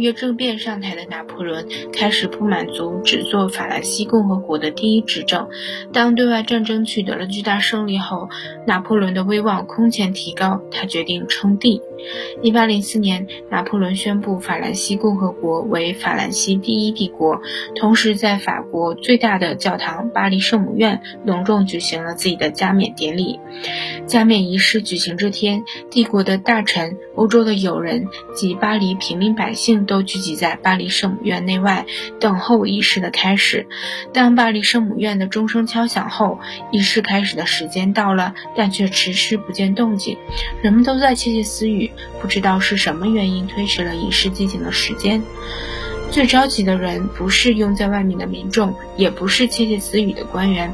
月政变上台的拿破仑开始不满足只做法兰西共和国的第一执政。当对外战争取得了巨大胜利后，拿破仑的威望空前提高，他决定称帝。一八零四年，拿破仑宣布法兰西共和国为法兰西第一帝国，同时在法国最大的教堂巴黎圣母院隆重举行了自己的加冕典礼。加冕仪式举行这天，帝国的大臣、欧洲的友人及巴黎平民百姓都聚集在巴黎圣母院内外，等候仪式的开始。当巴黎圣母院的钟声敲响后，仪式开始的时间到了，但却迟迟不见动静，人们都在窃窃私语。不知道是什么原因推迟了仪式进行的时间。最着急的人不是拥在外面的民众，也不是窃窃私语的官员，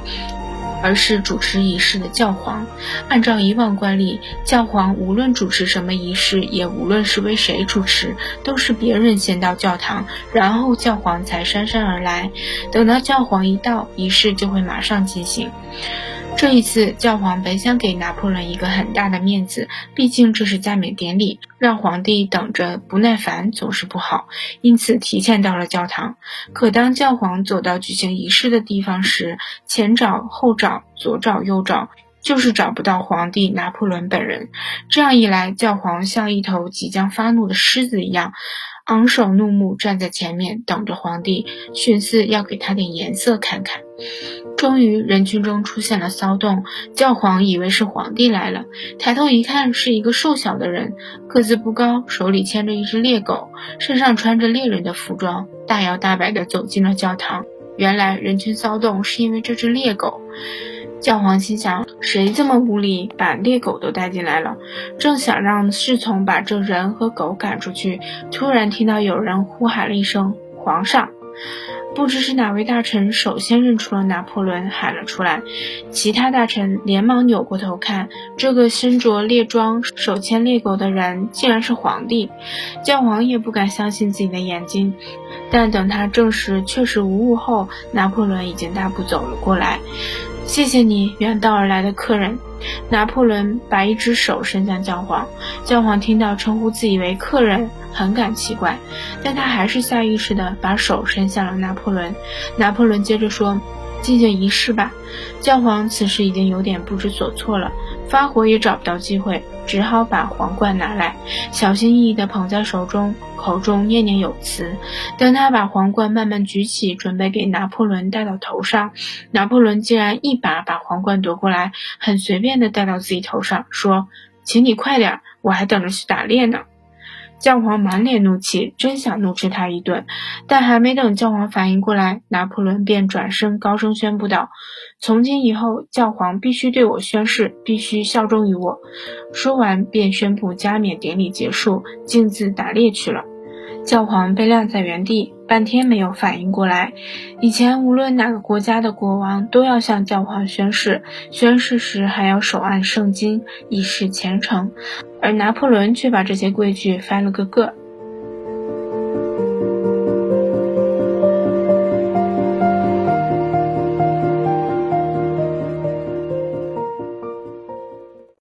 而是主持仪式的教皇。按照以往惯例，教皇无论主持什么仪式，也无论是为谁主持，都是别人先到教堂，然后教皇才姗姗而来。等到教皇一到，仪式就会马上进行。这一次，教皇本想给拿破仑一个很大的面子，毕竟这是加冕典礼，让皇帝等着不耐烦总是不好，因此提前到了教堂。可当教皇走到举行仪式的地方时，前找后找，左找右找，就是找不到皇帝拿破仑本人。这样一来，教皇像一头即将发怒的狮子一样。昂首怒目站在前面，等着皇帝，寻思要给他点颜色看看。终于，人群中出现了骚动，教皇以为是皇帝来了，抬头一看，是一个瘦小的人，个子不高，手里牵着一只猎狗，身上穿着猎人的服装，大摇大摆地走进了教堂。原来，人群骚动是因为这只猎狗。教皇心想：谁这么无理，把猎狗都带进来了？正想让侍从把这人和狗赶出去，突然听到有人呼喊了一声：“皇上！”不知是哪位大臣首先认出了拿破仑，喊了出来。其他大臣连忙扭过头看，这个身着猎装、手牵猎狗的人竟然是皇帝。教皇也不敢相信自己的眼睛，但等他证实确实无误后，拿破仑已经大步走了过来。谢谢你，远道而来的客人。拿破仑把一只手伸向教皇，教皇听到称呼自己为客人，很感奇怪，但他还是下意识地把手伸向了拿破仑。拿破仑接着说：“进行仪式吧。”教皇此时已经有点不知所措了，发火也找不到机会，只好把皇冠拿来，小心翼翼地捧在手中。口中念念有词，等他把皇冠慢慢举起，准备给拿破仑戴到头上，拿破仑竟然一把把皇冠夺过来，很随便的戴到自己头上，说：“请你快点，我还等着去打猎呢。”教皇满脸怒气，真想怒斥他一顿，但还没等教皇反应过来，拿破仑便转身高声宣布道：“从今以后，教皇必须对我宣誓，必须效忠于我。”说完，便宣布加冕典礼结束，径自打猎去了。教皇被晾在原地，半天没有反应过来。以前无论哪个国家的国王都要向教皇宣誓，宣誓时还要手按圣经，以示虔诚，而拿破仑却把这些规矩翻了个个。